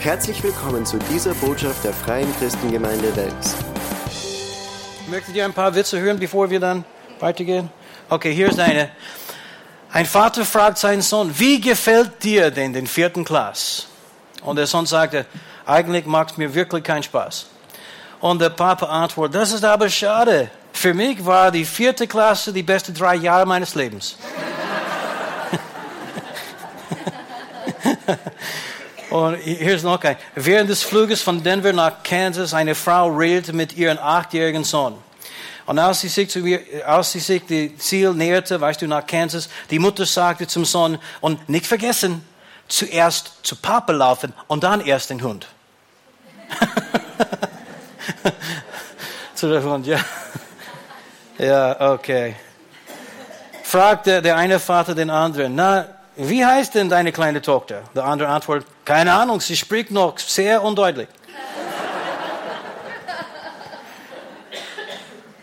Herzlich willkommen zu dieser Botschaft der Freien Christengemeinde Wels. Möchtet ihr ein paar Witze hören, bevor wir dann weitergehen? Okay, hier ist eine. Ein Vater fragt seinen Sohn, wie gefällt dir denn den vierten Klass? Und der Sohn sagte, eigentlich macht mir wirklich keinen Spaß. Und der Papa antwortet, das ist aber schade. Für mich war die vierte Klasse die beste drei Jahre meines Lebens. Und hier ist noch ein. Während des Fluges von Denver nach Kansas, eine Frau redete mit ihrem achtjährigen Sohn. Und als sie sich, zu ihr, als sie sich die Ziel näherte, weißt du, nach Kansas, die Mutter sagte zum Sohn, und nicht vergessen, zuerst zu Papa laufen und dann erst den Hund. zu der Hund, ja. Ja, okay. Fragte der eine Vater den anderen, na, wie heißt denn deine kleine Tochter? Der andere antwortet, keine Ahnung, sie spricht noch sehr undeutlich.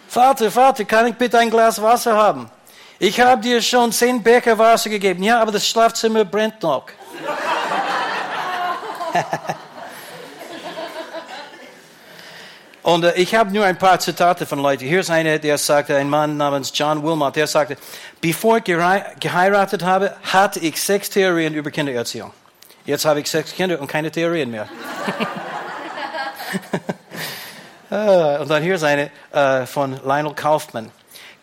Vater, Vater, kann ich bitte ein Glas Wasser haben? Ich habe dir schon zehn Becher Wasser gegeben. Ja, aber das Schlafzimmer brennt noch. Und äh, ich habe nur ein paar Zitate von Leuten. Hier ist einer, der sagte, ein Mann namens John Wilmot, der sagte, bevor ich geheiratet habe, hatte ich sechs Theorien über Kindererziehung. Jetzt habe ich sechs Kinder und keine Theorien mehr. Ah, und dann hier ist eine äh, von Lionel Kaufman.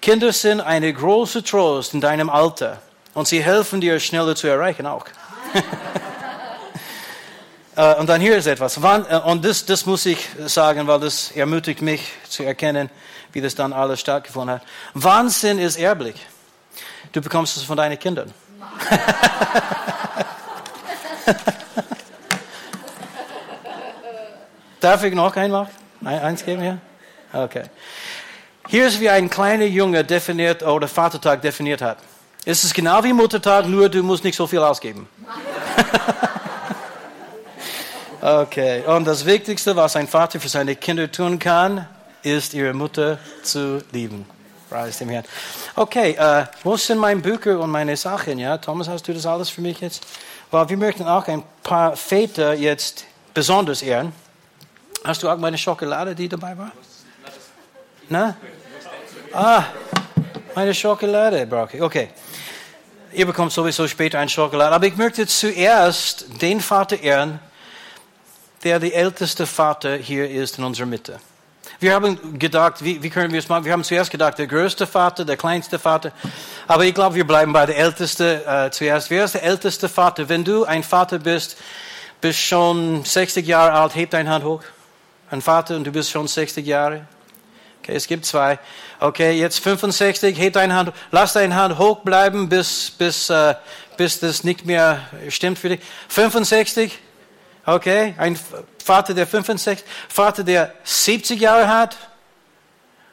Kinder sind eine große Trost in deinem Alter und sie helfen dir schneller zu erreichen auch. Äh, und dann hier ist etwas. Wann, äh, und das, das muss ich sagen, weil das ermutigt mich zu erkennen, wie das dann alles stattgefunden hat. Wahnsinn ist erblich. Du bekommst es von deinen Kindern. Darf ich noch einmal eins geben hier? Okay. Hier ist wie ein kleiner Junge definiert oder Vatertag definiert hat. Es ist genau wie Muttertag, nur du musst nicht so viel ausgeben. Okay, und das Wichtigste, was ein Vater für seine Kinder tun kann, ist, ihre Mutter zu lieben. Preis dem Herrn. Okay, äh, wo sind meine Bücher und meine Sachen? Ja, Thomas, hast du das alles für mich jetzt? Weil wir möchten auch ein paar Väter jetzt besonders ehren. Hast du auch meine Schokolade, die dabei war? Na? Ah, meine Schokolade brauche ich. Okay. Ihr bekommt sowieso später eine Schokolade. Aber ich möchte zuerst den Vater ehren, der der älteste Vater hier ist in unserer Mitte. Wir haben gedacht, wie, wie können wir es machen? Wir haben zuerst gedacht, der größte Vater, der kleinste Vater. Aber ich glaube, wir bleiben bei der älteste äh, zuerst. Wer ist der älteste Vater? Wenn du ein Vater bist, bist schon 60 Jahre alt, heb deine Hand hoch. Ein Vater und du bist schon 60 Jahre. Okay, es gibt zwei. Okay, jetzt 65, heb deine Hand, lass deine Hand hoch bleiben, bis, bis, äh, bis das nicht mehr stimmt für dich. 65, Okay, ein Vater, der 65, Vater, der 70 Jahre hat.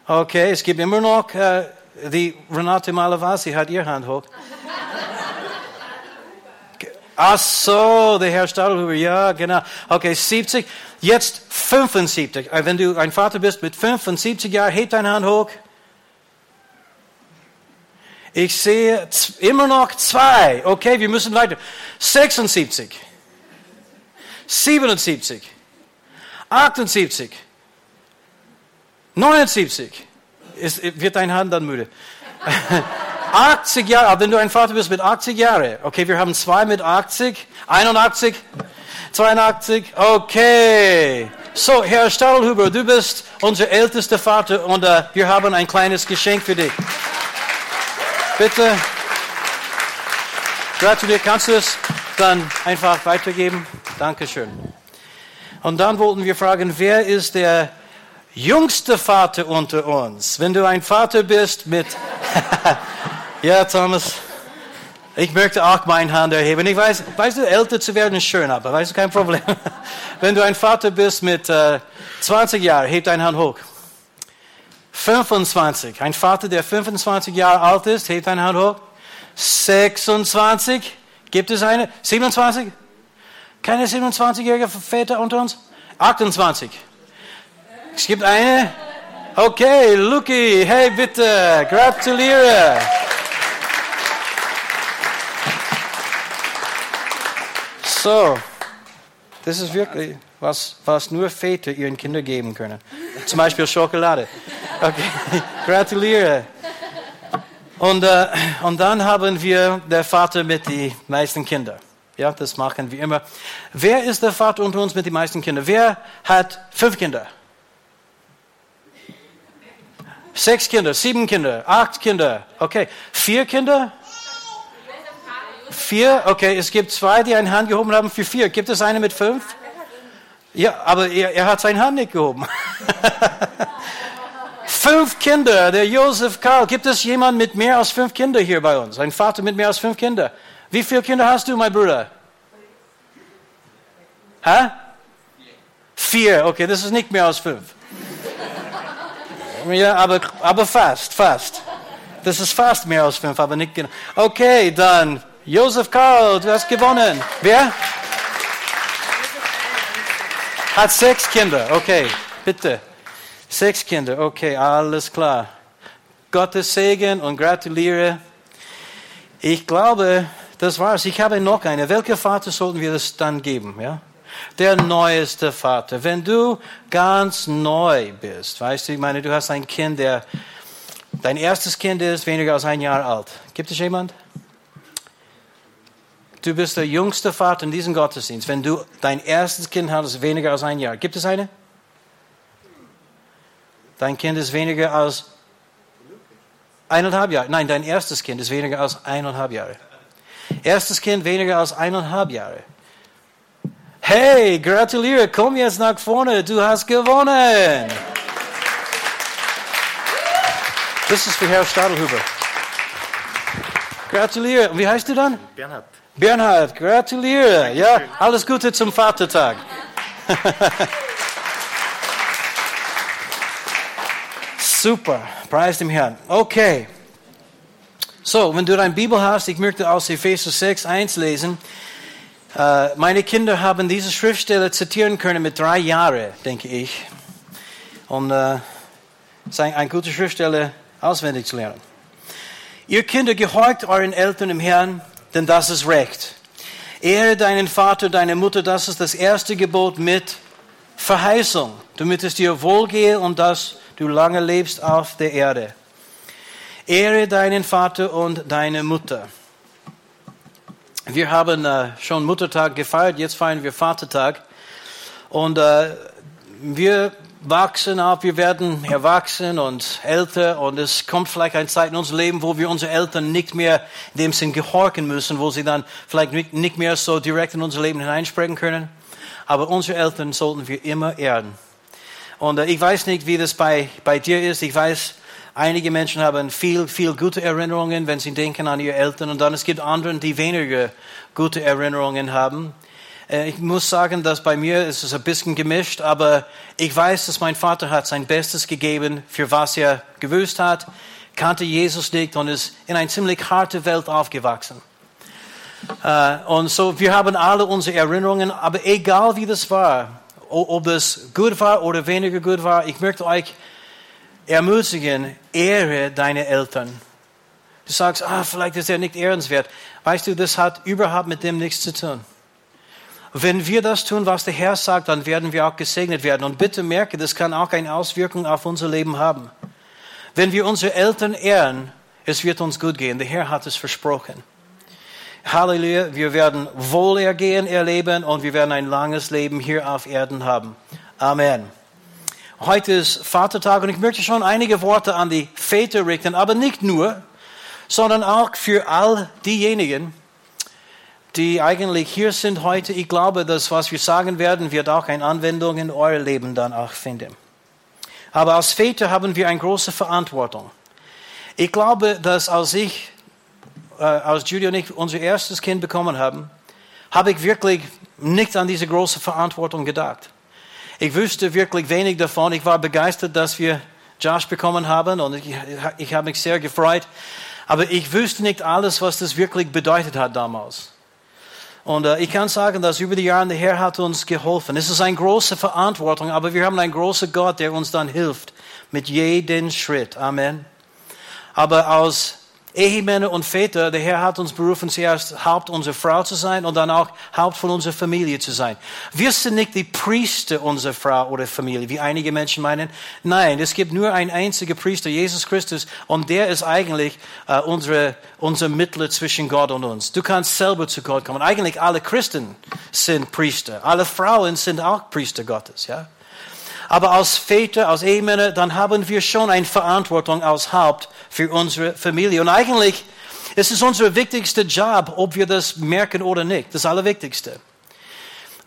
Okay, es gibt immer noch äh, die Renate Malavasi hat ihre Hand hoch. Ach so, der Herr Stadelhuber, ja, genau. Okay, 70, jetzt 75. Äh, wenn du ein Vater bist mit 75 Jahren, heb deine Hand hoch. Ich sehe immer noch zwei. Okay, wir müssen weiter. 76. 77, 78, 79. Ist, wird dein Hand dann müde? 80 Jahre, wenn du ein Vater bist mit 80 Jahren. Okay, wir haben zwei mit 80, 81, 82. Okay. So, Herr Stadelhuber, du bist unser ältester Vater und uh, wir haben ein kleines Geschenk für dich. Bitte. Gratuliere, kannst du es dann einfach weitergeben? Dankeschön. Und dann wollten wir fragen, wer ist der jüngste Vater unter uns? Wenn du ein Vater bist mit, ja, Thomas, ich möchte auch meine Hand erheben. Ich weiß, weißt du, älter zu werden ist schön, aber weißt du, kein Problem. Wenn du ein Vater bist mit äh, 20 Jahren, heb deine Hand hoch. 25. Ein Vater, der 25 Jahre alt ist, hebt deine Hand hoch. 26. Gibt es eine? 27? Keine 27-jährige Väter unter uns? 28. Es gibt eine. Okay, Luki, hey bitte, gratuliere. So, Das ist wirklich was, was nur Väter ihren Kindern geben können. Zum Beispiel Schokolade. Okay, gratuliere. Und, äh, und dann haben wir der Vater mit den meisten Kindern. Ja, das machen wir immer. Wer ist der Vater unter uns mit den meisten Kindern? Wer hat fünf Kinder? Sechs Kinder, sieben Kinder, acht Kinder. Okay, vier Kinder? Vier? Okay, es gibt zwei, die eine Hand gehoben haben für vier. Gibt es eine mit fünf? Ja, aber er, er hat seine Hand nicht gehoben. fünf Kinder, der Josef Karl. Gibt es jemanden mit mehr als fünf Kindern hier bei uns? Ein Vater mit mehr als fünf Kindern? Wie viele Kinder hast du, mein Bruder? Hä? Vier. Okay, das ist nicht mehr als fünf. Ja, aber, aber fast, fast. Das ist fast mehr als fünf, aber nicht genau. Okay, dann Josef Karl, du hast gewonnen. Wer? Hat sechs Kinder. Okay, bitte. Sechs Kinder. Okay, alles klar. Gottes Segen und gratuliere. Ich glaube, das war's. Ich habe noch eine. Welcher Vater sollten wir das dann geben? Ja? Der neueste Vater. Wenn du ganz neu bist, weißt du, ich meine, du hast ein Kind, der, dein erstes Kind ist weniger als ein Jahr alt. Gibt es jemand? Du bist der jüngste Vater in diesem Gottesdienst. Wenn du dein erstes Kind hast, weniger als ein Jahr. Gibt es eine? Dein Kind ist weniger als eineinhalb Jahre. Nein, dein erstes Kind ist weniger als eineinhalb Jahre. Erstes Kind weniger als eineinhalb Jahre. Hey, gratuliere, komm jetzt nach vorne, du hast gewonnen. Das ist für Herr Stadelhuber. Gratuliere. Wie heißt du dann? Bernhard. Bernhard, gratuliere. Ja, alles Gute zum Vatertag. Super, preis dem Herrn. Okay. So, wenn du deine Bibel hast, ich möchte aus Epheser 6, 1 lesen. Äh, meine Kinder haben diese Schriftstelle zitieren können mit drei Jahren, denke ich. Und äh, eine gute Schriftstelle auswendig zu lernen. Ihr Kinder, gehorcht euren Eltern im Herrn, denn das ist Recht. Ehre deinen Vater, deine Mutter, das ist das erste Gebot mit Verheißung, damit es dir wohlgehe und dass du lange lebst auf der Erde. Ehre deinen Vater und deine Mutter. Wir haben äh, schon Muttertag gefeiert, jetzt feiern wir Vatertag. Und äh, wir wachsen auf, wir werden erwachsen und älter und es kommt vielleicht eine Zeit in unserem Leben, wo wir unsere Eltern nicht mehr in dem Sinn gehorchen müssen, wo sie dann vielleicht nicht mehr so direkt in unser Leben hineinsprechen können. Aber unsere Eltern sollten wir immer ehren. Und äh, ich weiß nicht, wie das bei, bei dir ist. Ich weiß, Einige Menschen haben viel, viel gute Erinnerungen, wenn sie denken an ihre Eltern. Und dann es gibt andere, die weniger gute Erinnerungen haben. Äh, ich muss sagen, dass bei mir ist es ein bisschen gemischt, aber ich weiß, dass mein Vater hat sein Bestes gegeben, für was er gewusst hat, kannte Jesus nicht und ist in eine ziemlich harte Welt aufgewachsen. Äh, und so, wir haben alle unsere Erinnerungen, aber egal wie das war, ob das gut war oder weniger gut war, ich möchte euch ermutigen, ehre deine Eltern. Du sagst, ah, vielleicht ist er nicht ehrenswert. Weißt du, das hat überhaupt mit dem nichts zu tun. Wenn wir das tun, was der Herr sagt, dann werden wir auch gesegnet werden. Und bitte merke, das kann auch eine Auswirkung auf unser Leben haben. Wenn wir unsere Eltern ehren, es wird uns gut gehen. Der Herr hat es versprochen. Halleluja, wir werden Wohlergehen erleben und wir werden ein langes Leben hier auf Erden haben. Amen. Heute ist Vatertag und ich möchte schon einige Worte an die Väter richten, aber nicht nur, sondern auch für all diejenigen, die eigentlich hier sind heute. Ich glaube, dass was wir sagen werden, wird auch eine Anwendung in euer Leben dann auch finden. Aber als Väter haben wir eine große Verantwortung. Ich glaube, dass als ich, äh, als Judy und ich unser erstes Kind bekommen haben, habe ich wirklich nicht an diese große Verantwortung gedacht. Ich wüsste wirklich wenig davon. Ich war begeistert, dass wir Josh bekommen haben und ich, ich habe mich sehr gefreut. Aber ich wüsste nicht alles, was das wirklich bedeutet hat damals. Und äh, ich kann sagen, dass über die Jahre der Herr hat uns geholfen. Es ist eine große Verantwortung, aber wir haben einen großen Gott, der uns dann hilft mit jedem Schritt. Amen. Aber als Ehemänner und Väter, der Herr hat uns berufen, zuerst Haupt unserer Frau zu sein und dann auch Haupt von unserer Familie zu sein. Wir sind nicht die Priester unserer Frau oder Familie, wie einige Menschen meinen. Nein, es gibt nur einen einzigen Priester, Jesus Christus, und der ist eigentlich äh, unsere, unser Mittler zwischen Gott und uns. Du kannst selber zu Gott kommen. Eigentlich alle Christen sind Priester. Alle Frauen sind auch Priester Gottes, ja. Aber als Väter, als Ehemänner, dann haben wir schon eine Verantwortung als Haupt für unsere Familie. Und eigentlich ist es unser wichtigster Job, ob wir das merken oder nicht. Das Allerwichtigste.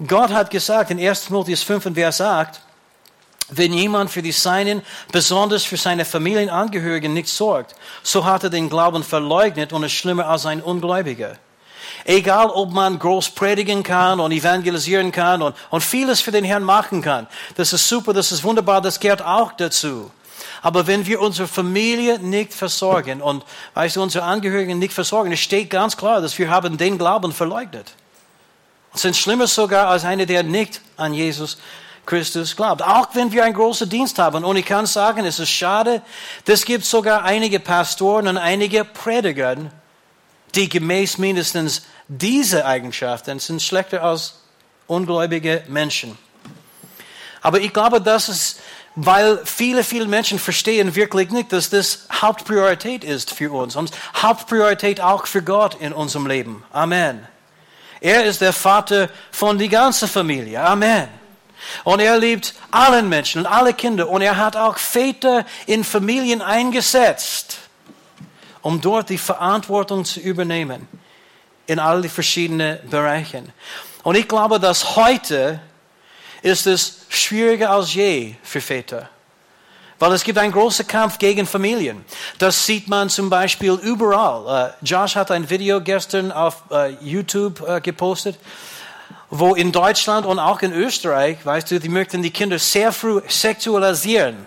Gott hat gesagt in 1. Timotheus 5, Vers 8, wenn jemand für die Seinen, besonders für seine Familienangehörigen nicht sorgt, so hat er den Glauben verleugnet und ist schlimmer als ein Ungläubiger. Egal, ob man groß predigen kann und evangelisieren kann und, und vieles für den Herrn machen kann. Das ist super, das ist wunderbar, das gehört auch dazu. Aber wenn wir unsere Familie nicht versorgen und weißt du, unsere Angehörigen nicht versorgen, es steht ganz klar, dass wir haben den Glauben verleugnet. Und sind schlimmer sogar als einer, der nicht an Jesus Christus glaubt. Auch wenn wir einen großen Dienst haben. Und ich kann sagen, es ist schade, es gibt sogar einige Pastoren und einige Prediger, die gemäß mindestens diese Eigenschaften sind schlechter als ungläubige Menschen. Aber ich glaube, das ist, weil viele, viele Menschen verstehen wirklich nicht, dass das Hauptpriorität ist für uns und Hauptpriorität auch für Gott in unserem Leben. Amen. Er ist der Vater von die ganze Familie. Amen. Und er liebt allen Menschen und alle Kinder. Und er hat auch Väter in Familien eingesetzt um dort die Verantwortung zu übernehmen in all die verschiedenen Bereichen. Und ich glaube, dass heute ist es schwieriger als je für Väter. Weil es gibt einen großen Kampf gegen Familien. Das sieht man zum Beispiel überall. Uh, Josh hat ein Video gestern auf uh, YouTube uh, gepostet, wo in Deutschland und auch in Österreich, weißt du, die möchten die Kinder sehr früh sexualisieren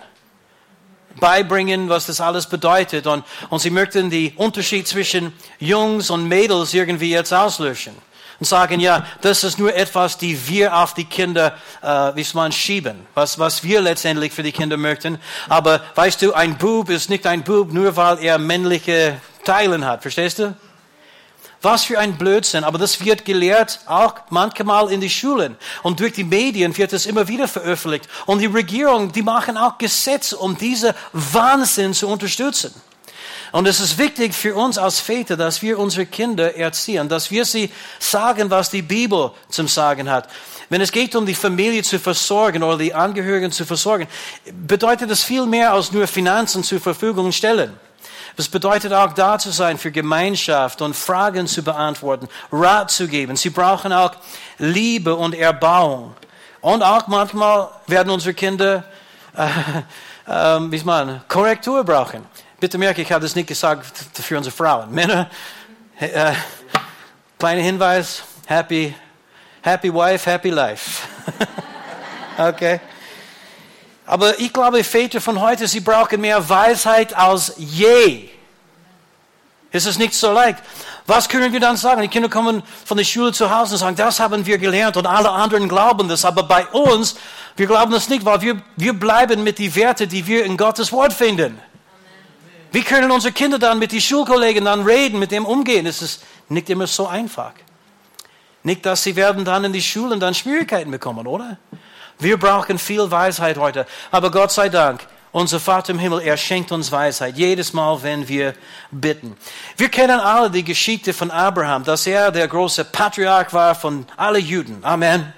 beibringen, was das alles bedeutet. Und, und sie möchten den Unterschied zwischen Jungs und Mädels irgendwie jetzt auslöschen. Und sagen, ja, das ist nur etwas, die wir auf die Kinder, äh, wie man schieben. Was, was wir letztendlich für die Kinder möchten. Aber weißt du, ein Bub ist nicht ein Bub, nur weil er männliche Teilen hat. Verstehst du? Was für ein Blödsinn. Aber das wird gelehrt auch manchmal in die Schulen. Und durch die Medien wird es immer wieder veröffentlicht. Und die Regierung, die machen auch Gesetze, um diese Wahnsinn zu unterstützen. Und es ist wichtig für uns als Väter, dass wir unsere Kinder erziehen, dass wir sie sagen, was die Bibel zum Sagen hat. Wenn es geht um die Familie zu versorgen oder die Angehörigen zu versorgen, bedeutet es viel mehr als nur Finanzen zur Verfügung stellen. Das bedeutet auch da zu sein für Gemeinschaft und Fragen zu beantworten, Rat zu geben. Sie brauchen auch Liebe und Erbauung. Und auch manchmal werden unsere Kinder, äh, äh, wie man, Korrektur brauchen. Bitte merke, ich habe das nicht gesagt für unsere Frauen. Männer, äh, kleiner Hinweis, happy, happy wife, happy life. okay. Aber ich glaube, Väter von heute, sie brauchen mehr Weisheit als je. Es ist nicht so leicht. Was können wir dann sagen? Die Kinder kommen von der Schule zu Hause und sagen, das haben wir gelernt und alle anderen glauben das. Aber bei uns, wir glauben das nicht, weil wir, wir bleiben mit den Werten, die wir in Gottes Wort finden. Wie können unsere Kinder dann mit den Schulkollegen dann reden, mit dem umgehen? Es ist nicht immer so einfach. Nicht, dass sie werden dann in die Schulen dann Schwierigkeiten bekommen, oder? Wir brauchen viel Weisheit heute. Aber Gott sei Dank, unser Vater im Himmel, er schenkt uns Weisheit. Jedes Mal, wenn wir bitten. Wir kennen alle die Geschichte von Abraham, dass er der große Patriarch war von allen Juden. Amen.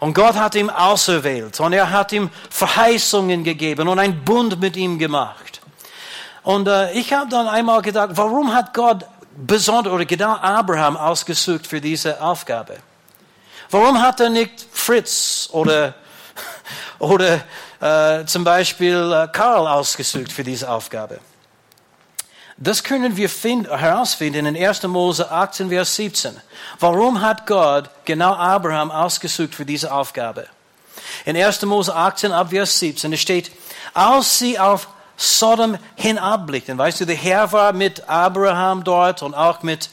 Und Gott hat ihn auserwählt und er hat ihm Verheißungen gegeben und einen Bund mit ihm gemacht. Und äh, ich habe dann einmal gedacht, warum hat Gott besonders oder genau Abraham ausgesucht für diese Aufgabe? Warum hat er nicht Fritz oder, oder äh, zum Beispiel äh, Karl ausgesucht für diese Aufgabe? Das können wir find, herausfinden in 1. Mose 18, Vers 17. Warum hat Gott genau Abraham ausgesucht für diese Aufgabe? In 1. Mose 18, ab Vers 17, es steht, als sie auf Sodom hinabblickten, weißt du, der Herr war mit Abraham dort und auch mit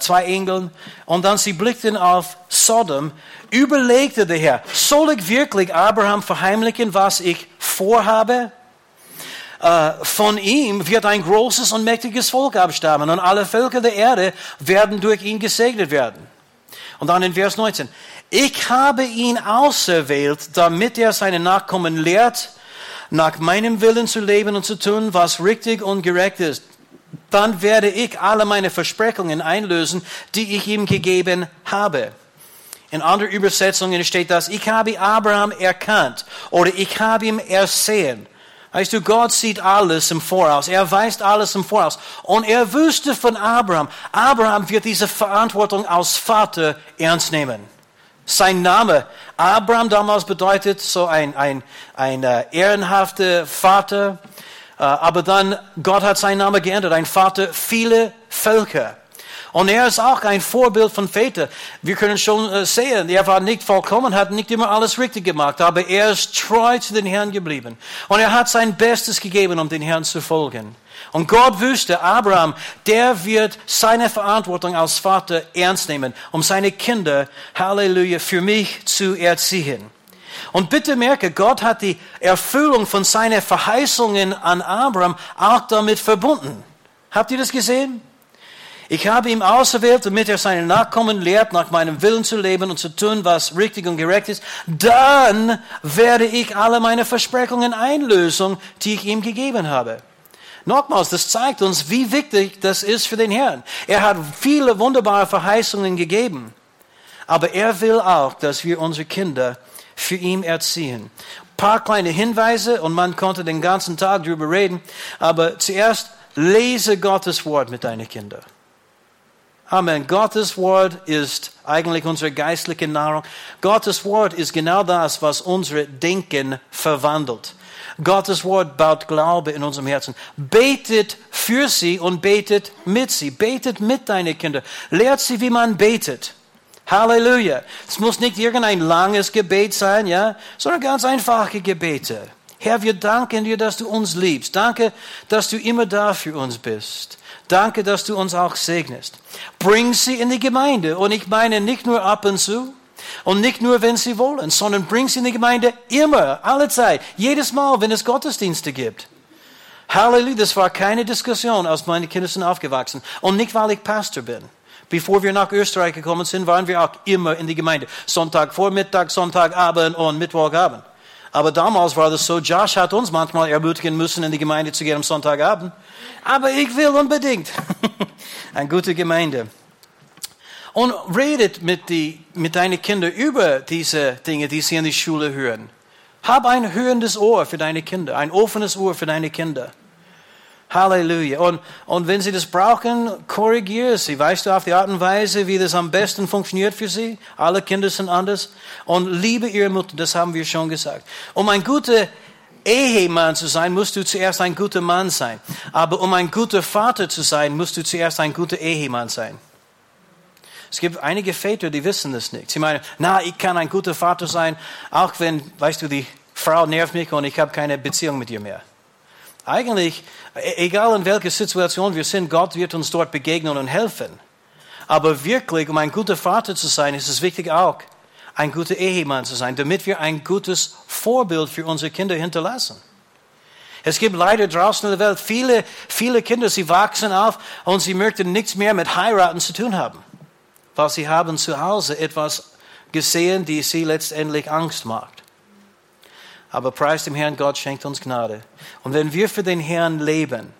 zwei Engeln. Und dann sie blickten auf Sodom, überlegte der Herr, soll ich wirklich Abraham verheimlichen, was ich vorhabe? äh, von ihm wird ein großes und mächtiges Volk abstammen und alle Völker der Erde werden durch ihn gesegnet werden. Und dann in Vers 19. Ich habe ihn auserwählt, damit er seine Nachkommen lehrt, nach meinem Willen zu leben und zu tun, was richtig und gerecht ist. Dann werde ich alle meine Versprechungen einlösen, die ich ihm gegeben habe. In anderen Übersetzungen steht das, ich habe Abraham erkannt oder ich habe ihn ersehen. Weißt du, Gott sieht alles im Voraus. Er weiß alles im Voraus. Und er wusste von Abraham, Abraham wird diese Verantwortung als Vater ernst nehmen. Sein Name, Abraham damals bedeutet so ein, ein, ein äh, ehrenhafter Vater. Äh, aber dann, Gott hat seinen Namen geändert, ein Vater viele Völker. Und er ist auch ein Vorbild von Väter. Wir können schon äh, sehen, er war nicht vollkommen, hat nicht immer alles richtig gemacht, aber er ist treu zu den Herrn geblieben. Und er hat sein Bestes gegeben, um den Herrn zu folgen. Und Gott wusste, Abraham, der wird seine Verantwortung als Vater ernst nehmen, um seine Kinder, Halleluja, für mich zu erziehen. Und bitte merke, Gott hat die Erfüllung von seinen Verheißungen an Abraham auch damit verbunden. Habt ihr das gesehen? Ich habe ihn auserwählt, damit er seine Nachkommen lehrt, nach meinem Willen zu leben und zu tun, was richtig und gerecht ist. Dann werde ich alle meine Versprechungen einlösen, die ich ihm gegeben habe. Nochmals, das zeigt uns, wie wichtig das ist für den Herrn. Er hat viele wunderbare Verheißungen gegeben. Aber er will auch, dass wir unsere Kinder für ihn erziehen. Ein paar kleine Hinweise und man konnte den ganzen Tag darüber reden. Aber zuerst lese Gottes Wort mit deinen Kindern. Amen. Gottes Wort ist eigentlich unsere geistliche Nahrung. Gottes Wort ist genau das, was unsere Denken verwandelt. Gottes Wort baut Glaube in unserem Herzen. Betet für sie und betet mit sie. Betet mit deinen Kindern. Lehrt sie, wie man betet. Halleluja. Es muss nicht irgendein langes Gebet sein, ja, sondern ganz einfache Gebete. Herr, wir danken dir, dass du uns liebst. Danke, dass du immer da für uns bist. Danke, dass du uns auch segnest. Bring sie in die Gemeinde. Und ich meine nicht nur ab und zu, und nicht nur, wenn sie wollen, sondern bring sie in die Gemeinde immer, alle Zeit, jedes Mal, wenn es Gottesdienste gibt. Halleluja, das war keine Diskussion, als meine Kinder sind aufgewachsen. Und nicht, weil ich Pastor bin. Bevor wir nach Österreich gekommen sind, waren wir auch immer in die Gemeinde. Sonntagvormittag, Sonntagabend und Mittwochabend. Aber damals war das so, Josh hat uns manchmal ermutigen müssen, in die Gemeinde zu gehen am Sonntagabend. Aber ich will unbedingt. Eine gute Gemeinde. Und redet mit, die, mit deinen Kindern über diese Dinge, die sie in die Schule hören. Hab ein hörendes Ohr für deine Kinder, ein offenes Ohr für deine Kinder. Halleluja. Und, und wenn sie das brauchen, korrigiere sie. Weißt du auf die Art und Weise, wie das am besten funktioniert für sie? Alle Kinder sind anders. Und liebe ihre Mutter, das haben wir schon gesagt. Um ein guter Ehemann zu sein, musst du zuerst ein guter Mann sein. Aber um ein guter Vater zu sein, musst du zuerst ein guter Ehemann sein. Es gibt einige Väter, die wissen das nicht. Sie meinen, na, ich kann ein guter Vater sein, auch wenn, weißt du, die Frau nervt mich und ich habe keine Beziehung mit ihr mehr. Eigentlich, e-, egal in welcher Situation wir sind, Gott wird uns dort begegnen und helfen. Aber wirklich, um ein guter Vater zu sein, ist es wichtig auch, ein guter Ehemann zu sein, damit wir ein gutes Vorbild für unsere Kinder hinterlassen. Es gibt leider draußen in der Welt viele, viele Kinder, sie wachsen auf und sie möchten nichts mehr mit Heiraten zu tun haben weil sie haben zu Hause etwas gesehen, die sie letztendlich Angst macht. Aber preis dem Herrn, Gott schenkt uns Gnade. Und wenn wir für den Herrn leben,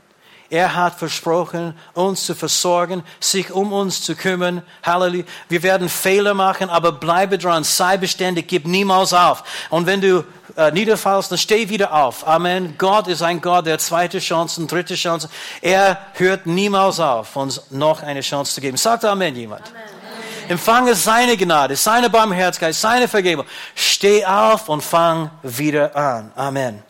er hat versprochen, uns zu versorgen, sich um uns zu kümmern. Halleluja. Wir werden Fehler machen, aber bleibe dran, sei beständig, gib niemals auf. Und wenn du äh, niederfallst, dann steh wieder auf. Amen. Gott ist ein Gott der zweite Chancen, dritte Chancen. Er hört niemals auf, uns noch eine Chance zu geben. Sagt Amen jemand. Amen. Empfange seine Gnade, seine Barmherzigkeit, seine Vergebung. Steh auf und fang wieder an. Amen.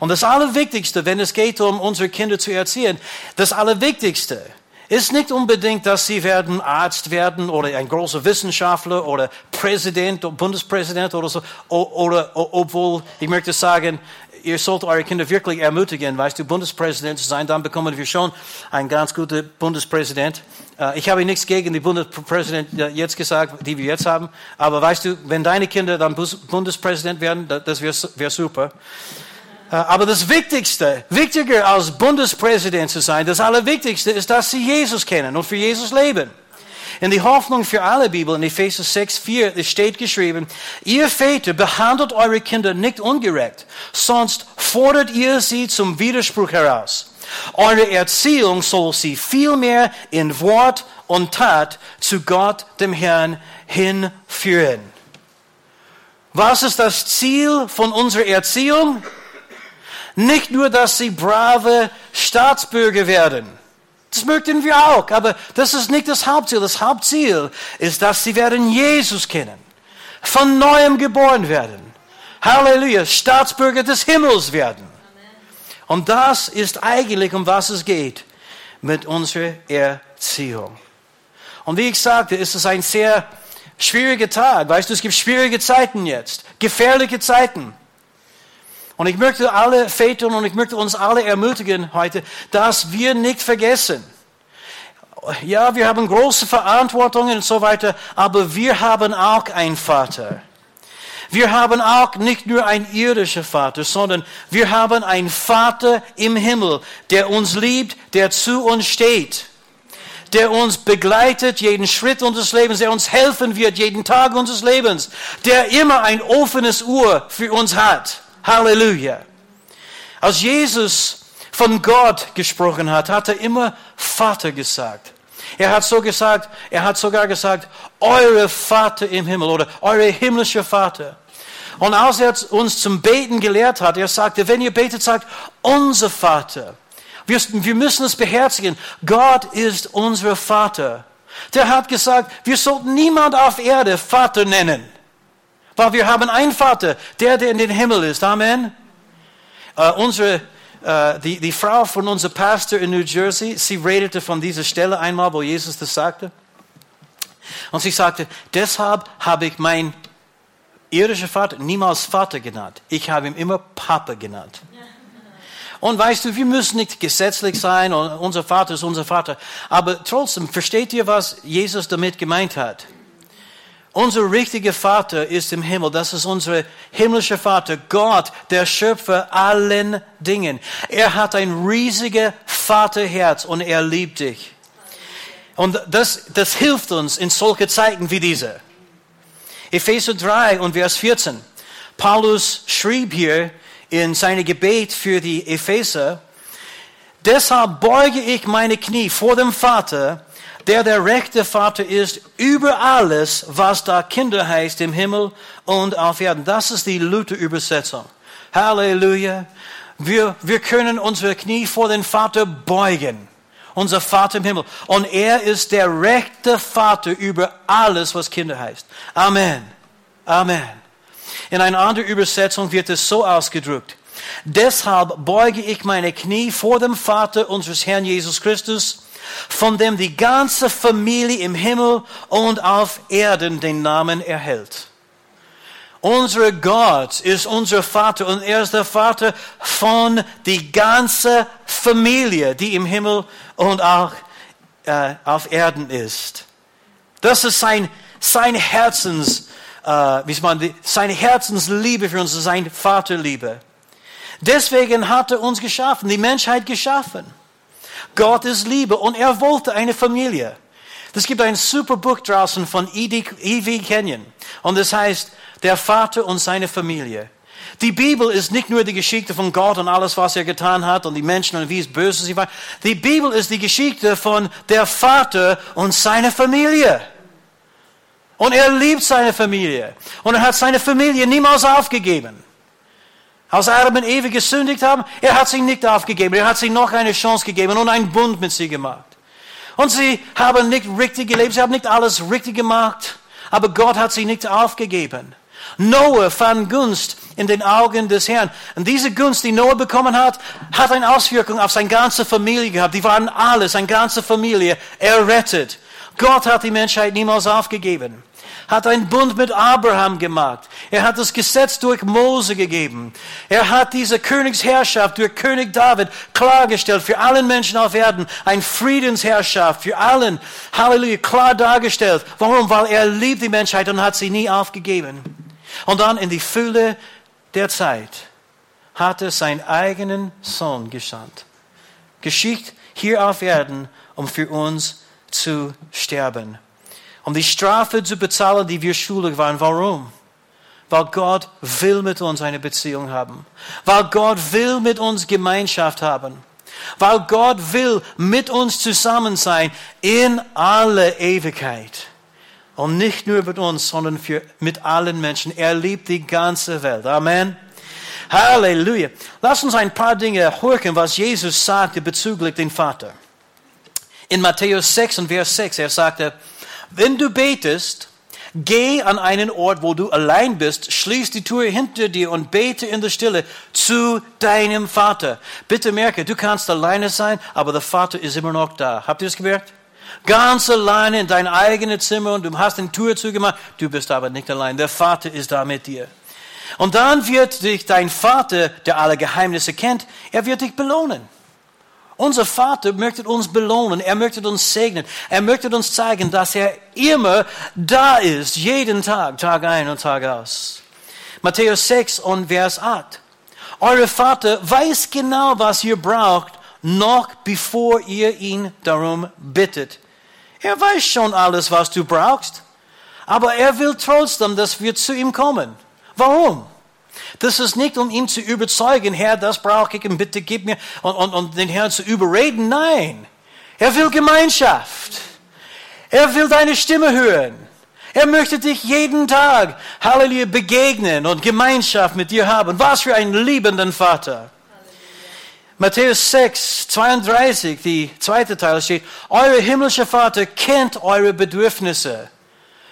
Und das Allerwichtigste, wenn es geht um unsere Kinder zu erziehen, das Allerwichtigste ist nicht unbedingt, dass sie werden Arzt werden oder ein großer Wissenschaftler oder Präsident, Bundespräsident oder so, oder, obwohl, ich möchte sagen, ihr sollt eure Kinder wirklich ermutigen, weißt du, Bundespräsident zu sein, dann bekommen wir schon einen ganz guten Bundespräsident. Äh, ich habe nichts gegen die Bundespräsident jetzt gesagt, die wir jetzt haben, aber weißt du, wenn deine Kinder dann Bundespräsident werden, das wäre wär super. Äh, Aber das Wichtigste, wichtiger als Bundespräsident zu sein, das Allerwichtigste ist, dass sie Jesus kennen und für Jesus leben. In die Hoffnung für alle Bibel, in Epheser 6, 4, steht geschrieben, ihr Väter behandelt eure Kinder nicht ungerecht, sonst fordert ihr sie zum Widerspruch heraus. Eure Erziehung soll sie vielmehr in Wort und Tat zu Gott, dem Herrn, hinführen. Was ist das Ziel von unserer Erziehung? Nicht nur, dass sie brave Staatsbürger werden. Das möchten wir auch, aber das ist nicht das Hauptziel. Das Hauptziel ist, dass sie werden Jesus kennen, von neuem geboren werden. Halleluja, Staatsbürger des Himmels werden. Und das ist eigentlich, um was es geht mit unserer Erziehung. Und wie ich sagte, ist es ein sehr schwieriger Tag. Weißt du, es gibt schwierige Zeiten jetzt, gefährliche Zeiten. Und ich möchte alle Väter und ich möchte uns alle ermutigen heute, dass wir nicht vergessen. Ja, wir haben große Verantwortungen und so weiter, aber wir haben auch einen Vater. Wir haben auch nicht nur einen irdischen Vater, sondern wir haben einen Vater im Himmel, der uns liebt, der zu uns steht, der uns begleitet jeden Schritt unseres Lebens, der uns helfen wird jeden Tag unseres Lebens, der immer ein offenes Ohr für uns hat. Halleluja. Als Jesus von Gott gesprochen hat, hat er immer Vater gesagt. Er hat so gesagt, er hat sogar gesagt, eure Vater im Himmel oder eure himmlische Vater. Und als er uns zum Beten gelehrt hat, er sagte, wenn ihr betet, sagt, unser Vater. Wir, wir müssen es beherzigen. Gott ist unser Vater. Der hat gesagt, wir sollten niemand auf Erde Vater nennen. Weil wir haben einen Vater, der, der in den Himmel ist. Amen. Uh, unsere, uh, die, die Frau von unserem Pastor in New Jersey, sie redete von dieser Stelle einmal, wo Jesus das sagte. Und sie sagte, deshalb habe ich meinen irdischen Vater niemals Vater genannt. Ich habe ihn immer Papa genannt. Und weißt du, wir müssen nicht gesetzlich sein und unser Vater ist unser Vater. Aber trotzdem, versteht ihr, was Jesus damit gemeint hat? Unser richtiger Vater ist im Himmel. Das ist unser himmlischer Vater, Gott, der Schöpfer allen Dingen. Er hat ein riesiges Vaterherz und er liebt dich. Und das, das hilft uns in solche Zeiten wie diese. Epheser 3 und Vers 14. Paulus schrieb hier in seinem Gebet für die Epheser, deshalb beuge ich meine Knie vor dem Vater, der der rechte Vater ist über alles, was da Kinder heißt im Himmel und auf Erden. Das ist die Luther-Übersetzung. Halleluja. Wir, wir können unsere Knie vor den Vater beugen. Unser Vater im Himmel. Und er ist der rechte Vater über alles, was Kinder heißt. Amen. Amen. In einer anderen Übersetzung wird es so ausgedrückt. Deshalb beuge ich meine Knie vor dem Vater unseres Herrn Jesus Christus, von dem die ganze Familie im Himmel und auf Erden den Namen erhält. Unser Gott ist unser Vater und er ist der Vater von die ganze Familie, die im Himmel und auch äh, auf Erden ist. Das ist sein, sein Herzens, äh, wie man, seine Herzensliebe für uns, sein Vaterliebe. Deswegen hat er uns geschaffen, die Menschheit geschaffen. Gott ist Liebe und er wollte eine Familie. Es gibt ein super Buch draußen von E.V. Kenyon und das heißt Der Vater und seine Familie. Die Bibel ist nicht nur die Geschichte von Gott und alles, was er getan hat und die Menschen und wie es böse sie waren. Die Bibel ist die Geschichte von der Vater und seiner Familie. Und er liebt seine Familie. Und er hat seine Familie niemals aufgegeben. Als Adam und Eva gesündigt haben, er hat sie nicht aufgegeben. Er hat sie noch eine Chance gegeben und einen Bund mit sie gemacht. Und sie haben nicht richtig gelebt, sie haben nicht alles richtig gemacht, aber Gott hat sie nicht aufgegeben. Noah fand Gunst in den Augen des Herrn. Und diese Gunst, die Noah bekommen hat, hat eine Auswirkung auf seine ganze Familie gehabt. Die waren alle, seine ganze Familie, errettet. Gott hat die Menschheit niemals aufgegeben hat einen Bund mit Abraham gemacht. Er hat das Gesetz durch Mose gegeben. Er hat diese Königsherrschaft durch König David klargestellt für allen Menschen auf Erden. Ein Friedensherrschaft für allen. Halleluja, klar dargestellt. Warum? Weil er liebt die Menschheit und hat sie nie aufgegeben. Und dann in die Fülle der Zeit hat er seinen eigenen Sohn geschandt. Geschickt hier auf Erden, um für uns zu sterben. Um die Strafe zu bezahlen, die wir schuldig waren. Warum? Weil Gott will mit uns eine Beziehung haben. Weil Gott will mit uns Gemeinschaft haben. Weil Gott will mit uns zusammen sein in alle Ewigkeit. Und nicht nur mit uns, sondern für, mit allen Menschen. Er liebt die ganze Welt. Amen. Halleluja. Lass uns ein paar Dinge hören, was Jesus sagte bezüglich den Vater. In Matthäus 6 und Vers 6, er sagte, wenn du betest, geh an einen Ort, wo du allein bist, schließ die Tür hinter dir und bete in der Stille zu deinem Vater. Bitte merke, du kannst alleine sein, aber der Vater ist immer noch da. Habt ihr es gemerkt? Ganz alleine in dein eigenes Zimmer und du hast den Tür zugemacht. Du bist aber nicht allein. Der Vater ist da mit dir. Und dann wird dich dein Vater, der alle Geheimnisse kennt, er wird dich belohnen. Unser Vater möchte uns belohnen, er möchte uns segnen, er möchte uns zeigen, dass er immer da ist, jeden Tag, Tag ein und Tag aus. Matthäus 6 und Vers 8. Euer Vater weiß genau, was ihr braucht, noch bevor ihr ihn darum bittet. Er weiß schon alles, was du brauchst, aber er will trotzdem, dass wir zu ihm kommen. Warum? Das ist nicht, um ihn zu überzeugen, Herr, das brauche ich und bitte gib mir und, und, und den Herrn zu überreden. Nein, er will Gemeinschaft. Er will deine Stimme hören. Er möchte dich jeden Tag, Halleluja, begegnen und Gemeinschaft mit dir haben. Was für einen liebenden Vater. Matthäus 6, 32, die zweite Teil steht, euer himmlischer Vater kennt eure Bedürfnisse.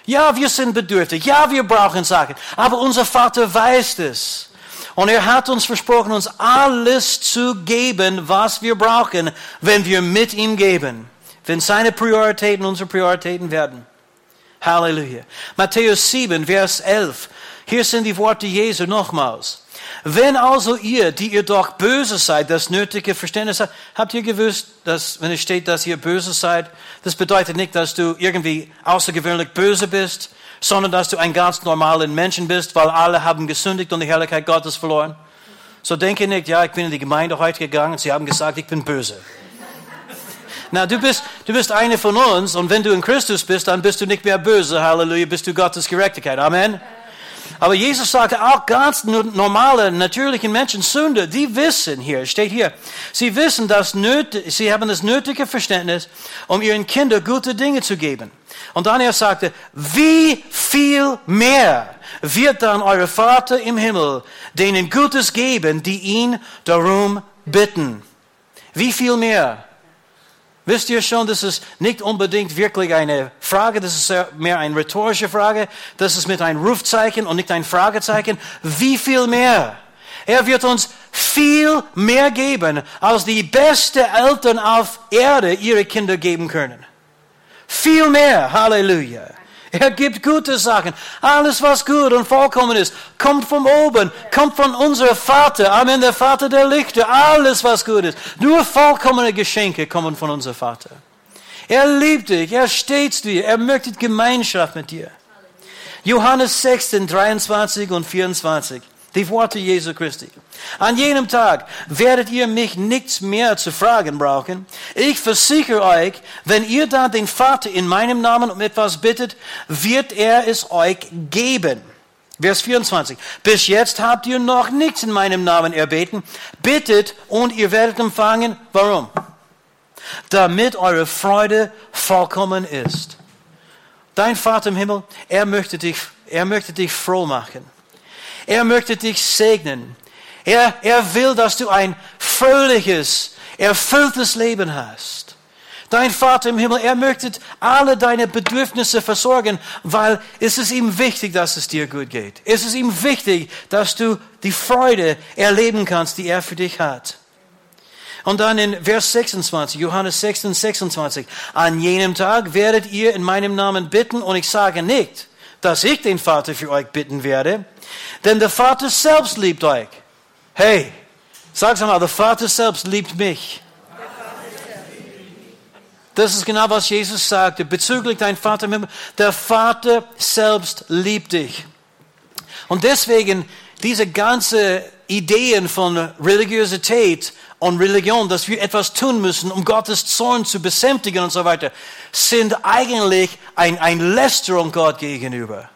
Ja, wir sind bedürftig. Ja, wir brauchen Sachen. Aber unser Vater weiß es. Und er hat uns versprochen, uns alles zu geben, was wir brauchen, wenn wir mit ihm geben. Wenn seine Prioritäten unsere Prioritäten werden. Halleluja. Matthäus 7, Vers 11. Hier sind die Worte Jesu nochmals. Wenn also ihr, die ihr doch böse seid, das nötige Verständnis habt, habt ihr gewusst, dass, wenn es steht, dass ihr böse seid, das bedeutet nicht, dass du irgendwie außergewöhnlich böse bist, sondern dass du ein ganz normaler Menschen bist, weil alle haben gesündigt und die Herrlichkeit Gottes verloren. So denke nicht, ja, ich bin in die Gemeinde heute gegangen und sie haben gesagt, ich bin böse. Na, du bist, du bist eine von uns und wenn du in Christus bist, dann bist du nicht mehr böse. Halleluja, bist du Gottes Gerechtigkeit. Amen. Aber Jesus sagte auch ganz normale, natürliche Menschen, Sünde, die wissen hier, steht hier, sie wissen, dass sie haben das nötige Verständnis, um ihren Kindern gute Dinge zu geben. Und dann er sagte, wie viel mehr wird dann euer Vater im Himmel denen Gutes geben, die ihn darum bitten? Wie viel mehr? Wisst ihr schon, das ist nicht unbedingt wirklich eine Frage, das ist mehr eine rhetorische Frage. Das ist mit einem Rufzeichen und nicht ein Fragezeichen. Wie viel mehr? Er wird uns viel mehr geben, als die besten Eltern auf Erde ihre Kinder geben können. Viel mehr. Halleluja. Er gibt gute Sachen. Alles, was gut und vollkommen ist, kommt von oben, kommt von unserem Vater. Amen, der Vater der Lichter. Alles, was gut ist. Nur vollkommene Geschenke kommen von unserem Vater. Er liebt dich, er steht dir, er möchte Gemeinschaft mit dir. Johannes 16, 23 und 24. Die Worte Jesu Christi. An jenem Tag werdet ihr mich nichts mehr zu fragen brauchen. Ich versichere euch, wenn ihr da den Vater in meinem Namen um etwas bittet, wird er es euch geben. Vers 24. Bis jetzt habt ihr noch nichts in meinem Namen erbeten. Bittet und ihr werdet empfangen. Warum? Damit eure Freude vollkommen ist. Dein Vater im Himmel, er möchte dich, er möchte dich froh machen. Er möchte dich segnen. Er, er will, dass du ein fröhliches, erfülltes Leben hast. Dein Vater im Himmel, er möchte alle deine Bedürfnisse versorgen, weil es ist ihm wichtig, dass es dir gut geht. Es ist ihm wichtig, dass du die Freude erleben kannst, die er für dich hat. Und dann in Vers 26, Johannes 6, 26, an jenem Tag werdet ihr in meinem Namen bitten und ich sage nicht, dass ich den Vater für euch bitten werde, denn der Vater selbst liebt euch. Hey, sag's einmal, der Vater selbst liebt mich. Das ist genau, was Jesus sagte bezüglich dein Vater. Der Vater selbst liebt dich. Und deswegen diese ganze Ideen von Religiosität und Religion, dass wir etwas tun müssen, um Gottes Zorn zu besänftigen und so weiter, sind eigentlich ein, ein Lästerung Gott gegenüber.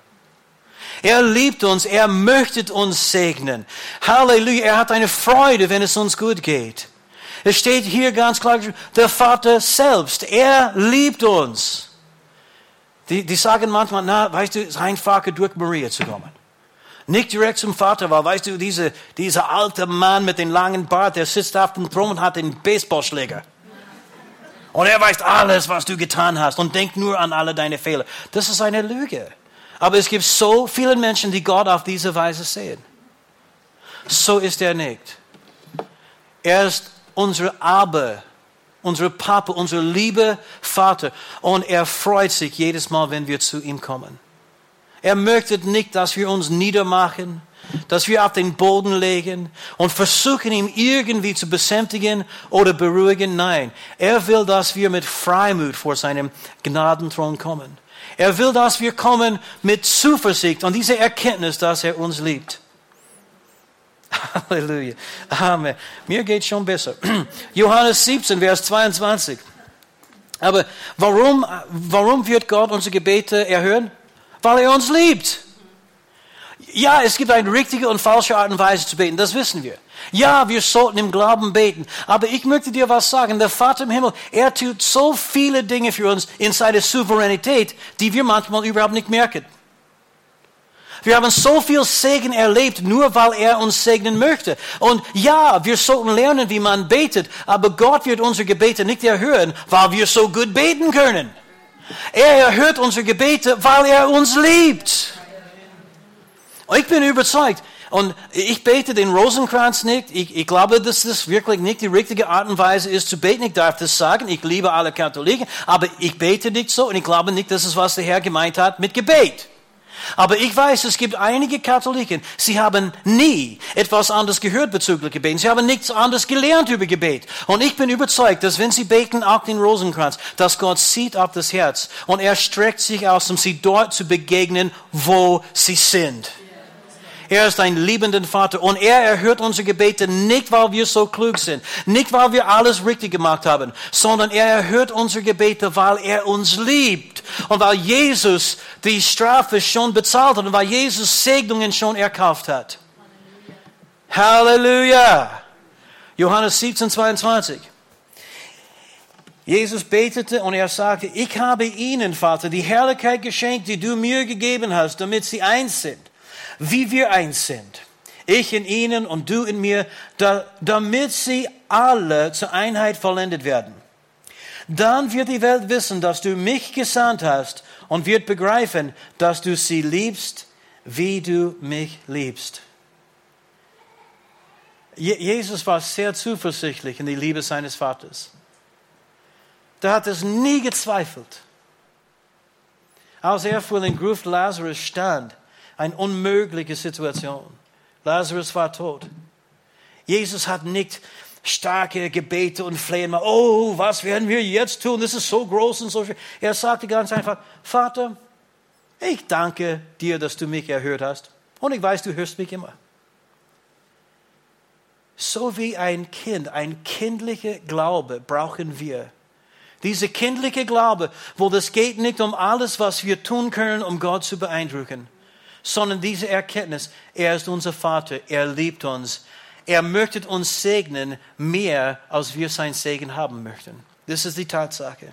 Er liebt uns, er möchte uns segnen. Halleluja, er hat eine Freude, wenn es uns gut geht. Es steht hier ganz klar, der Vater selbst, er liebt uns. Die, die sagen manchmal, na, weißt du, es ist einfacher durch Maria zu kommen. Nicht direkt zum Vater, weil, weißt du, diese, dieser alte Mann mit dem langen Bart, der sitzt auf dem Thron und hat den Baseballschläger. Und er weiß alles, was du getan hast und denkt nur an alle deine Fehler. Das ist eine Lüge. Aber es gibt so viele Menschen, die Gott auf diese Weise sehen. So ist er nicht. Er ist unser Aber, unser Papa, unser lieber Vater. Und er freut sich jedes Mal, wenn wir zu ihm kommen. Er möchte nicht, dass wir uns niedermachen, dass wir auf den Boden legen und versuchen, ihn irgendwie zu besänftigen oder beruhigen. Nein, er will, dass wir mit Freimut vor seinem Gnadenthron kommen. Er will, dass wir kommen mit Zuversicht und dieser Erkenntnis, dass er uns liebt. Halleluja. Amen. Mir geht schon besser. Johannes 17, Vers 22. Aber warum, warum wird Gott unsere Gebete erhören? Weil er uns liebt. Ja, es gibt eine richtige und falsche Art und Weise zu beten, das wissen wir. Ja, wir sollten im Glauben beten. Aber ich möchte dir was sagen. Der Vater im Himmel, er tut so viele Dinge für uns in seiner Souveränität, die wir manchmal überhaupt nicht merken. Wir haben so viel Segen erlebt, nur weil er uns segnen möchte. Und ja, wir sollten lernen, wie man betet. Aber Gott wird unsere Gebete nicht erhören, weil wir so gut beten können. Er erhört unsere Gebete, weil er uns liebt. Und ich bin überzeugt, und ich bete den Rosenkranz nicht. Ich, ich, glaube, dass das wirklich nicht die richtige Art und Weise ist zu beten. Ich darf das sagen. Ich liebe alle Katholiken. Aber ich bete nicht so und ich glaube nicht, dass es was der Herr gemeint hat mit Gebet. Aber ich weiß, es gibt einige Katholiken, sie haben nie etwas anderes gehört bezüglich Gebet. Sie haben nichts anderes gelernt über Gebet. Und ich bin überzeugt, dass wenn sie beten, auch den Rosenkranz, dass Gott sieht auf das Herz und er streckt sich aus, um sie dort zu begegnen, wo sie sind. Er ist ein liebender Vater und er erhört unsere Gebete nicht, weil wir so klug sind, nicht, weil wir alles richtig gemacht haben, sondern er erhört unsere Gebete, weil er uns liebt und weil Jesus die Strafe schon bezahlt hat und weil Jesus Segnungen schon erkauft hat. Halleluja! Johannes 17, 22. Jesus betete und er sagte, ich habe ihnen, Vater, die Herrlichkeit geschenkt, die du mir gegeben hast, damit sie eins sind wie wir eins sind. Ich in ihnen und du in mir, da, damit sie alle zur Einheit vollendet werden. Dann wird die Welt wissen, dass du mich gesandt hast und wird begreifen, dass du sie liebst, wie du mich liebst. Jesus war sehr zuversichtlich in die Liebe seines Vaters. Der hat es nie gezweifelt. Als er vor den Gruft Lazarus stand, eine unmögliche Situation. Lazarus war tot. Jesus hat nicht starke Gebete und Flehen. Oh, was werden wir jetzt tun? Das ist so groß und so schwer. Er sagte ganz einfach, Vater, ich danke dir, dass du mich erhört hast. Und ich weiß, du hörst mich immer. So wie ein Kind, ein kindlicher Glaube brauchen wir. Diese kindliche Glaube, wo das geht nicht um alles, was wir tun können, um Gott zu beeindrucken sondern diese Erkenntnis, er ist unser Vater, er liebt uns, er möchte uns segnen mehr, als wir sein Segen haben möchten. Das ist die Tatsache.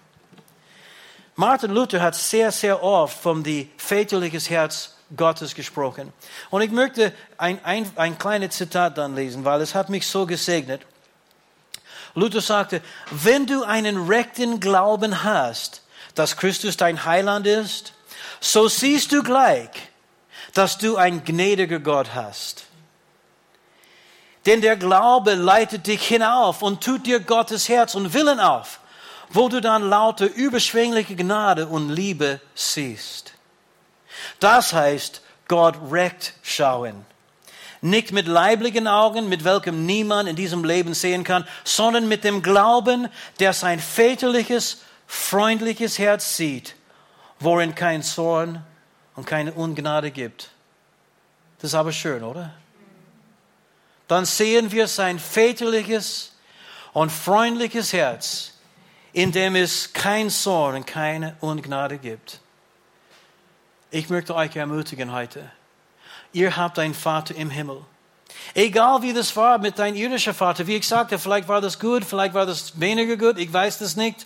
Martin Luther hat sehr, sehr oft vom die väterliches Herz Gottes gesprochen. Und ich möchte ein, ein, ein kleines Zitat dann lesen, weil es hat mich so gesegnet. Luther sagte, wenn du einen rechten Glauben hast, dass Christus dein Heiland ist, so siehst du gleich, dass du ein gnädiger Gott hast. Denn der Glaube leitet dich hinauf und tut dir Gottes Herz und Willen auf, wo du dann lauter überschwängliche Gnade und Liebe siehst. Das heißt, Gott recht schauen. Nicht mit leiblichen Augen, mit welchem niemand in diesem Leben sehen kann, sondern mit dem Glauben, der sein väterliches, freundliches Herz sieht, worin kein Zorn und keine Ungnade gibt. Das ist aber schön, oder? dann sehen wir sein väterliches und freundliches Herz, in dem es kein Zorn und keine Ungnade gibt. Ich möchte euch ermutigen heute. Ihr habt einen Vater im Himmel. Egal wie das war mit deinem irdischen Vater, wie ich sagte, vielleicht war das gut, vielleicht war das weniger gut, ich weiß das nicht.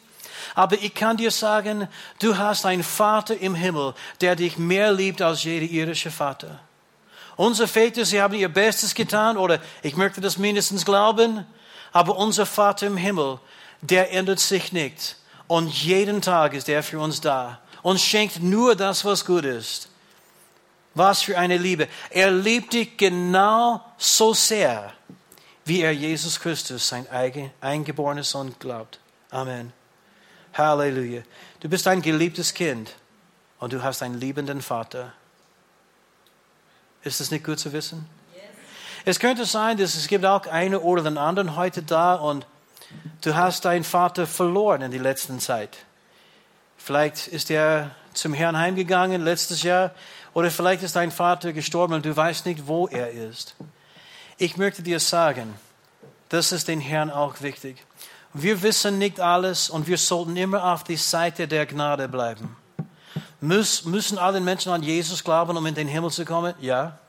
Aber ich kann dir sagen, du hast einen Vater im Himmel, der dich mehr liebt als jeder irdische Vater. Unsere Väter, sie haben ihr Bestes getan, oder ich möchte das mindestens glauben, aber unser Vater im Himmel, der ändert sich nicht. Und jeden Tag ist er für uns da und schenkt nur das, was gut ist. Was für eine Liebe. Er liebt dich genau so sehr, wie er Jesus Christus, sein eigen, eingeborener Sohn, glaubt. Amen. Halleluja. Du bist ein geliebtes Kind und du hast einen liebenden Vater. Ist das nicht gut zu wissen? Yes. Es könnte sein, dass es gibt auch einen oder den anderen heute da und du hast deinen Vater verloren in der letzten Zeit. Vielleicht ist er zum Herrn heimgegangen letztes Jahr oder vielleicht ist dein Vater gestorben und du weißt nicht, wo er ist. Ich möchte dir sagen, das ist den Herrn auch wichtig. Wir wissen nicht alles und wir sollten immer auf die Seite der Gnade bleiben. Muss, müssen alle Menschen an Jesus glauben, um in den Himmel zu kommen? Ja.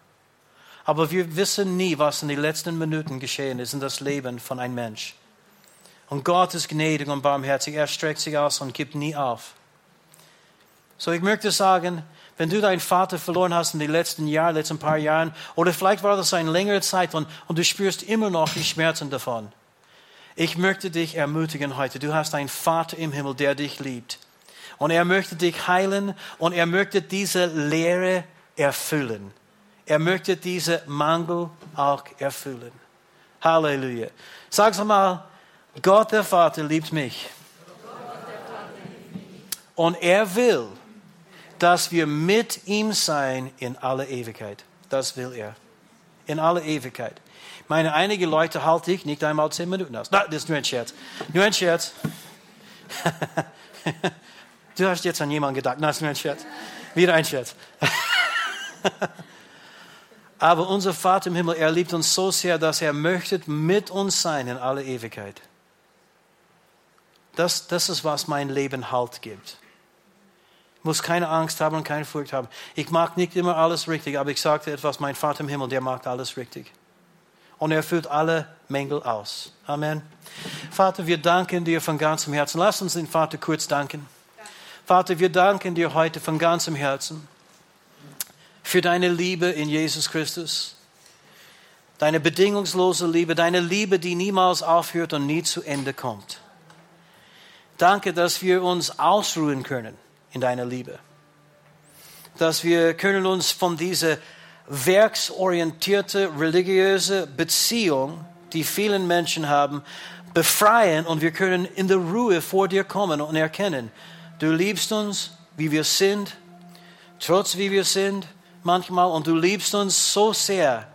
Aber wir wissen nie, was in den letzten Minuten geschehen ist in das Leben von einem Mensch. Und Gott ist gnädig und barmherzig. Er streckt sich aus und gibt nie auf. So, ich möchte sagen, wenn du deinen Vater verloren hast in den letzten Jahren, letzten paar Jahren, oder vielleicht war das eine längere Zeit und, und du spürst immer noch die Schmerzen davon. Ich möchte dich ermutigen heute. Du hast einen Vater im Himmel, der dich liebt. Und er möchte dich heilen und er möchte diese Lehre erfüllen. Er möchte diese Mangel auch erfüllen. Halleluja. Sag's mal, Gott der Vater liebt mich. Und er will, dass wir mit ihm sein in aller Ewigkeit. Das will er. In aller Ewigkeit. Meine einige Leute halte ich nicht einmal zehn Minuten aus. Das ist nur ein Scherz. Nur ein Scherz. du hast jetzt an jemanden gedacht. Das ist nur ein Scherz. Wieder ein Scherz. Aber unser Vater im Himmel, er liebt uns so sehr, dass er möchte mit uns sein in aller Ewigkeit. Das, das ist, was mein Leben Halt gibt. Ich muss keine Angst haben und keine Furcht haben. Ich mag nicht immer alles richtig, aber ich sagte etwas, mein Vater im Himmel, der mag alles richtig und er füllt alle Mängel aus. Amen. Vater, wir danken dir von ganzem Herzen. Lass uns den Vater kurz danken. Vater, wir danken dir heute von ganzem Herzen für deine Liebe in Jesus Christus. Deine bedingungslose Liebe, deine Liebe, die niemals aufhört und nie zu Ende kommt. Danke, dass wir uns ausruhen können in deiner Liebe. Dass wir können uns von dieser werksorientierte religiöse Beziehung, die vielen Menschen haben, befreien und wir können in der Ruhe vor dir kommen und erkennen, du liebst uns, wie wir sind, trotz wie wir sind manchmal und du liebst uns so sehr,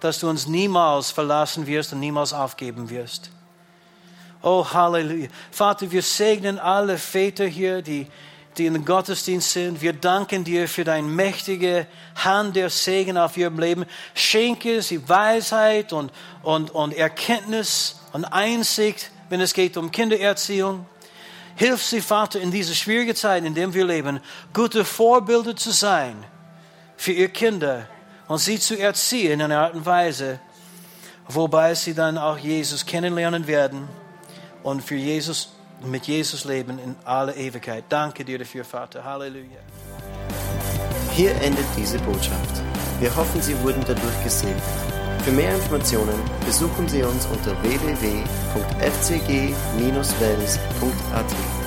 dass du uns niemals verlassen wirst und niemals aufgeben wirst. Oh, Halleluja. Vater, wir segnen alle Väter hier, die die in den Gottesdienst sind. Wir danken dir für deine mächtige Hand der Segen auf ihrem Leben. Schenke sie Weisheit und, und, und Erkenntnis und Einsicht, wenn es geht um Kindererziehung. Hilf sie, Vater, in dieser schwierigen Zeit, in der wir leben, gute Vorbilder zu sein für ihre Kinder und sie zu erziehen in einer Art und Weise, wobei sie dann auch Jesus kennenlernen werden und für Jesus mit Jesus leben in aller Ewigkeit. Danke dir dafür, Vater. Halleluja. Hier endet diese Botschaft. Wir hoffen, Sie wurden dadurch gesegnet. Für mehr Informationen besuchen Sie uns unter www.fcg-wells.at.